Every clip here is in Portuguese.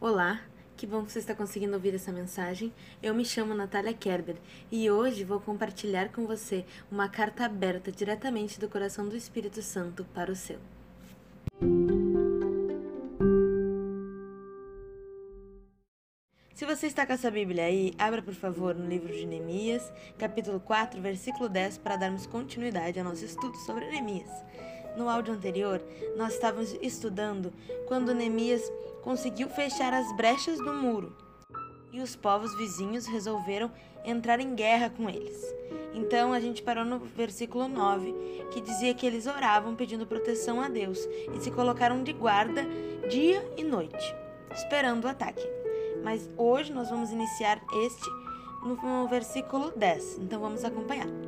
Olá, que bom que você está conseguindo ouvir essa mensagem. Eu me chamo Natália Kerber e hoje vou compartilhar com você uma carta aberta diretamente do coração do Espírito Santo para o seu. Se você está com essa Bíblia aí, abra por favor no livro de Neemias, capítulo 4, versículo 10, para darmos continuidade ao nosso estudo sobre Neemias. No áudio anterior, nós estávamos estudando quando Neemias conseguiu fechar as brechas do muro e os povos vizinhos resolveram entrar em guerra com eles. Então a gente parou no versículo 9, que dizia que eles oravam pedindo proteção a Deus e se colocaram de guarda dia e noite, esperando o ataque. Mas hoje nós vamos iniciar este no versículo 10, então vamos acompanhar.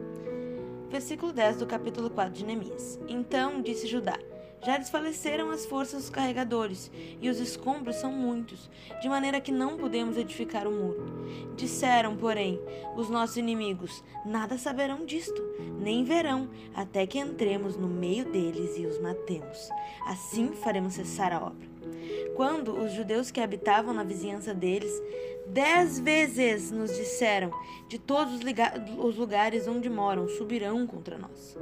Versículo 10 do capítulo 4 de Neemias. Então disse Judá: Já desfaleceram as forças dos carregadores, e os escombros são muitos, de maneira que não podemos edificar o muro. Disseram, porém, os nossos inimigos: Nada saberão disto, nem verão, até que entremos no meio deles e os matemos. Assim faremos cessar a obra. Quando os judeus que habitavam na vizinhança deles Dez vezes nos disseram: de todos os lugares onde moram, subirão contra nós.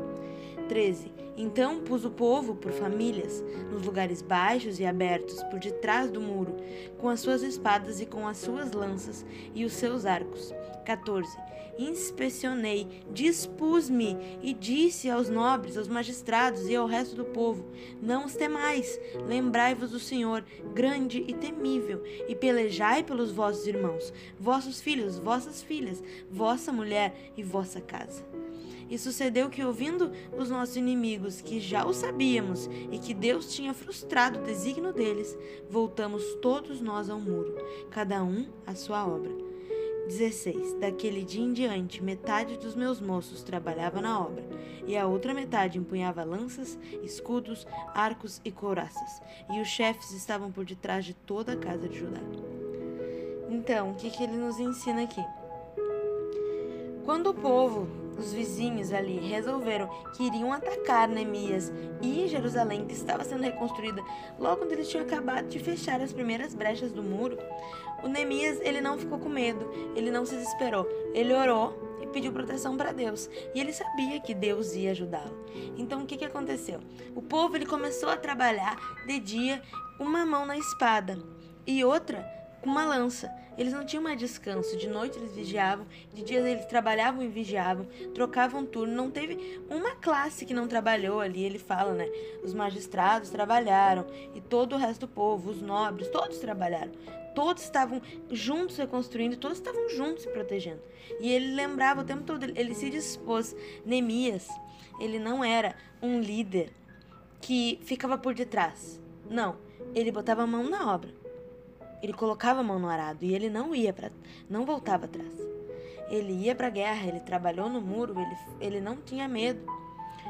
13. Então pus o povo por famílias, nos lugares baixos e abertos, por detrás do muro, com as suas espadas e com as suas lanças e os seus arcos. 14. Inspecionei, dispus-me e disse aos nobres, aos magistrados e ao resto do povo: Não os temais, lembrai-vos do Senhor, grande e temível, e pelejai pelos vossos irmãos, vossos filhos, vossas filhas, vossa mulher e vossa casa. E sucedeu que, ouvindo os nossos inimigos, que já o sabíamos e que Deus tinha frustrado o desígnio deles, voltamos todos nós ao muro, cada um à sua obra. 16. Daquele dia em diante, metade dos meus moços trabalhava na obra, e a outra metade empunhava lanças, escudos, arcos e couraças, e os chefes estavam por detrás de toda a casa de Judá. Então, o que, que ele nos ensina aqui? Quando o povo, os vizinhos ali, resolveram que iriam atacar Neemias e Jerusalém, que estava sendo reconstruída, logo quando eles tinham acabado de fechar as primeiras brechas do muro, o Neemias ele não ficou com medo, ele não se desesperou, ele orou e pediu proteção para Deus. E ele sabia que Deus ia ajudá-lo. Então o que, que aconteceu? O povo ele começou a trabalhar de dia, uma mão na espada e outra com uma lança. Eles não tinham mais descanso. De noite eles vigiavam, de dia eles trabalhavam e vigiavam, trocavam turno. Não teve uma classe que não trabalhou ali. Ele fala, né? Os magistrados trabalharam e todo o resto do povo, os nobres, todos trabalharam. Todos estavam juntos reconstruindo, todos estavam juntos se protegendo. E ele lembrava o tempo todo, ele se dispôs. Neemias, ele não era um líder que ficava por detrás. Não, ele botava a mão na obra. Ele colocava a mão no arado e ele não ia para, não voltava atrás. Ele ia para a guerra, ele trabalhou no muro, ele, ele não tinha medo.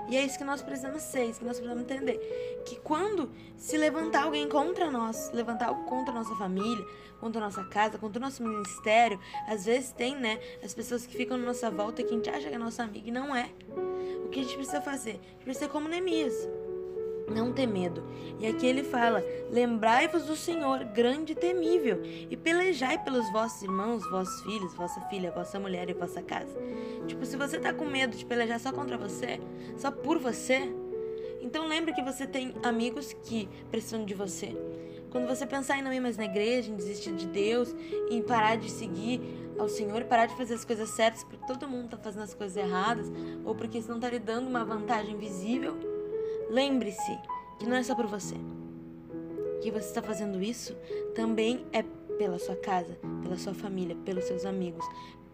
E é isso que nós precisamos ser, é isso que nós precisamos entender. Que quando se levantar alguém contra nós, levantar contra a nossa família, contra a nossa casa, contra o nosso ministério, às vezes tem, né, as pessoas que ficam na nossa volta e que a gente acha que é nossa amiga e não é. O que a gente precisa fazer? A gente precisa ser como Neemias não ter medo. E aqui ele fala: Lembrai-vos do Senhor, grande e temível, e pelejai pelos vossos irmãos, vossos filhos, vossa filha, vossa mulher e vossa casa. Tipo, se você tá com medo de pelejar só contra você, só por você, então lembre que você tem amigos que precisam de você. Quando você pensar em não ir mais na igreja, em desistir de Deus, em parar de seguir ao Senhor, parar de fazer as coisas certas porque todo mundo está fazendo as coisas erradas, ou porque isso não está lhe dando uma vantagem visível, Lembre-se que não é só por você. Que você está fazendo isso também é pela sua casa, pela sua família, pelos seus amigos,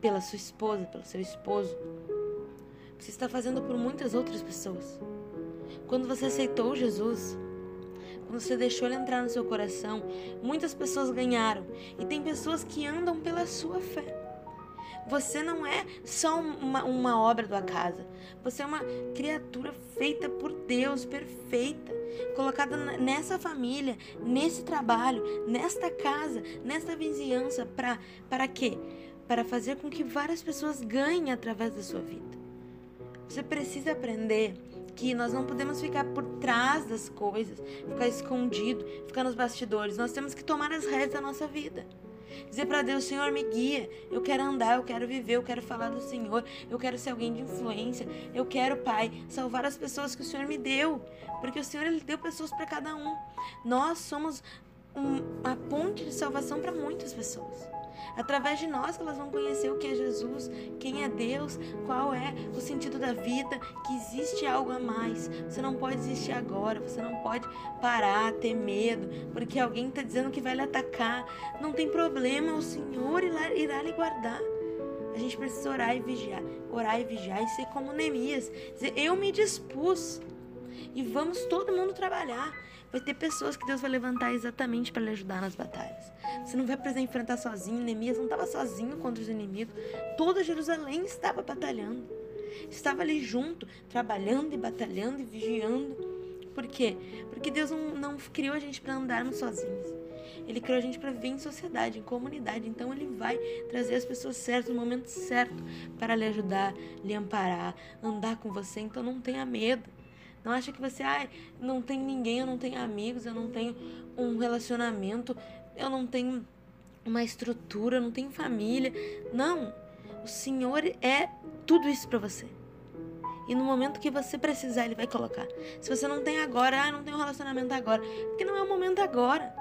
pela sua esposa, pelo seu esposo. Você está fazendo por muitas outras pessoas. Quando você aceitou Jesus, quando você deixou ele entrar no seu coração, muitas pessoas ganharam. E tem pessoas que andam pela sua fé. Você não é só uma, uma obra do acaso. Você é uma criatura feita por Deus, perfeita, colocada nessa família, nesse trabalho, nesta casa, nesta vizinhança. Pra, para quê? Para fazer com que várias pessoas ganhem através da sua vida. Você precisa aprender que nós não podemos ficar por trás das coisas, ficar escondido, ficar nos bastidores. Nós temos que tomar as rédeas da nossa vida. Dizer para Deus, Senhor, me guia. Eu quero andar, eu quero viver, eu quero falar do Senhor. Eu quero ser alguém de influência. Eu quero, Pai, salvar as pessoas que o Senhor me deu. Porque o Senhor, Ele deu pessoas para cada um. Nós somos um, a ponte de salvação para muitas pessoas. Através de nós que elas vão conhecer o que é Jesus, quem é Deus, qual é o sentido da vida, que existe algo a mais. Você não pode existir agora, você não pode parar, ter medo, porque alguém está dizendo que vai lhe atacar. Não tem problema, o Senhor irá lhe guardar. A gente precisa orar e vigiar, orar e vigiar e ser como Neemias, dizer, eu me dispus e vamos todo mundo trabalhar. Vai ter pessoas que Deus vai levantar exatamente para lhe ajudar nas batalhas. Você não vai precisar enfrentar sozinho. Neemias não estava sozinho contra os inimigos. Toda Jerusalém estava batalhando. Estava ali junto, trabalhando e batalhando e vigiando. Por quê? Porque Deus não, não criou a gente para andarmos sozinhos. Ele criou a gente para viver em sociedade, em comunidade. Então ele vai trazer as pessoas certas no momento certo para lhe ajudar, lhe amparar, andar com você. Então não tenha medo. Não acha que você, ai, ah, não tem ninguém, eu não tenho amigos, eu não tenho um relacionamento, eu não tenho uma estrutura, eu não tenho família. Não. O Senhor é tudo isso para você. E no momento que você precisar, Ele vai colocar. Se você não tem agora, ah, não tem um relacionamento agora. Porque não é o momento agora.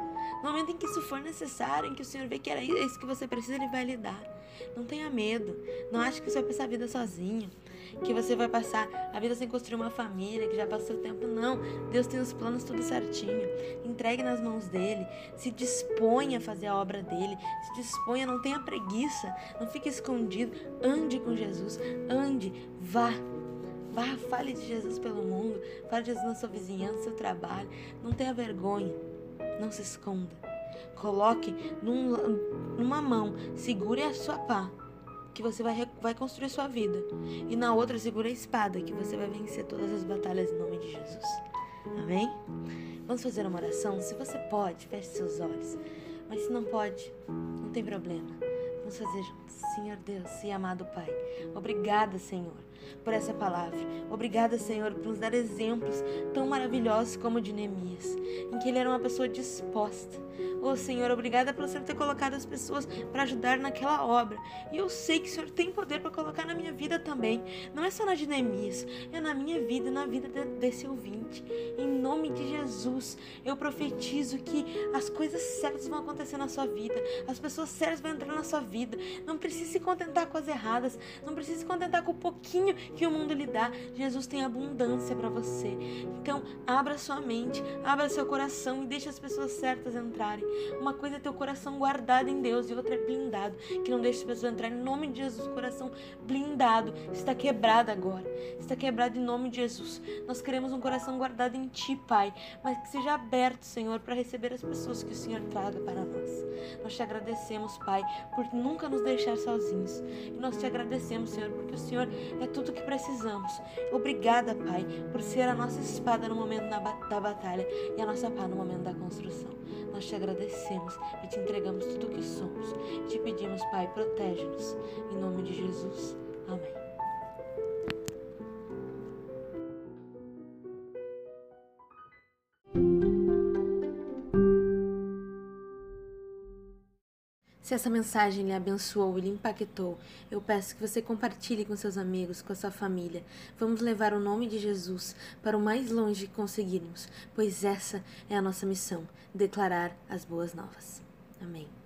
No momento em que isso for necessário, em que o Senhor vê que era isso que você precisa, Ele vai lhe dar. Não tenha medo. Não ache que você vai passar a vida sozinho que você vai passar a vida sem construir uma família, que já passou o tempo. Não. Deus tem os planos tudo certinho. Entregue nas mãos dele. Se disponha a fazer a obra dele. Se disponha, não tenha preguiça. Não fique escondido. Ande com Jesus. Ande. Vá. Vá, fale de Jesus pelo mundo. Fale de Jesus na sua vizinhança, no seu trabalho. Não tenha vergonha. Não se esconda. Coloque num, numa mão, segure a sua pá que você vai, vai construir sua vida. E na outra, segura a espada, que você vai vencer todas as batalhas em nome de Jesus. Amém? Vamos fazer uma oração? Se você pode, feche seus olhos. Mas se não pode, não tem problema. Vamos fazer juntos. Senhor Deus e amado Pai, obrigada, Senhor, por essa palavra. Obrigada, Senhor, por nos dar exemplos tão maravilhosos como o de Neemias, em que ele era uma pessoa disposta Oh Senhor, obrigada pelo Senhor ter colocado as pessoas para ajudar naquela obra. E eu sei que o Senhor tem poder para colocar na minha vida também. Não é só na de Neemias, é na minha vida, na vida de, desse ouvinte. Em nome de Jesus, eu profetizo que as coisas certas vão acontecer na sua vida. As pessoas certas vão entrar na sua vida. Não precisa se contentar com as erradas. Não precisa se contentar com o pouquinho que o mundo lhe dá. Jesus tem abundância para você. Então, abra sua mente, abra seu coração e deixe as pessoas certas entrarem. Uma coisa é ter o coração guardado em Deus e outra é blindado, que não deixa as pessoas entrar. Em nome de Jesus, coração blindado está quebrado agora. Está quebrado em nome de Jesus. Nós queremos um coração guardado em Ti, Pai, mas que seja aberto, Senhor, para receber as pessoas que o Senhor traga para nós. Nós te agradecemos, Pai, por nunca nos deixar sozinhos. E nós te agradecemos, Senhor, porque o Senhor é tudo o que precisamos. Obrigada, Pai, por ser a nossa espada no momento da batalha e a nossa pá no momento da construção. Nós te agradecemos e te entregamos tudo o que somos. Te pedimos, Pai, protege-nos. Em nome de Jesus. Amém. Se essa mensagem lhe abençoou e lhe impactou, eu peço que você compartilhe com seus amigos, com a sua família. Vamos levar o nome de Jesus para o mais longe que conseguirmos, pois essa é a nossa missão declarar as boas novas. Amém.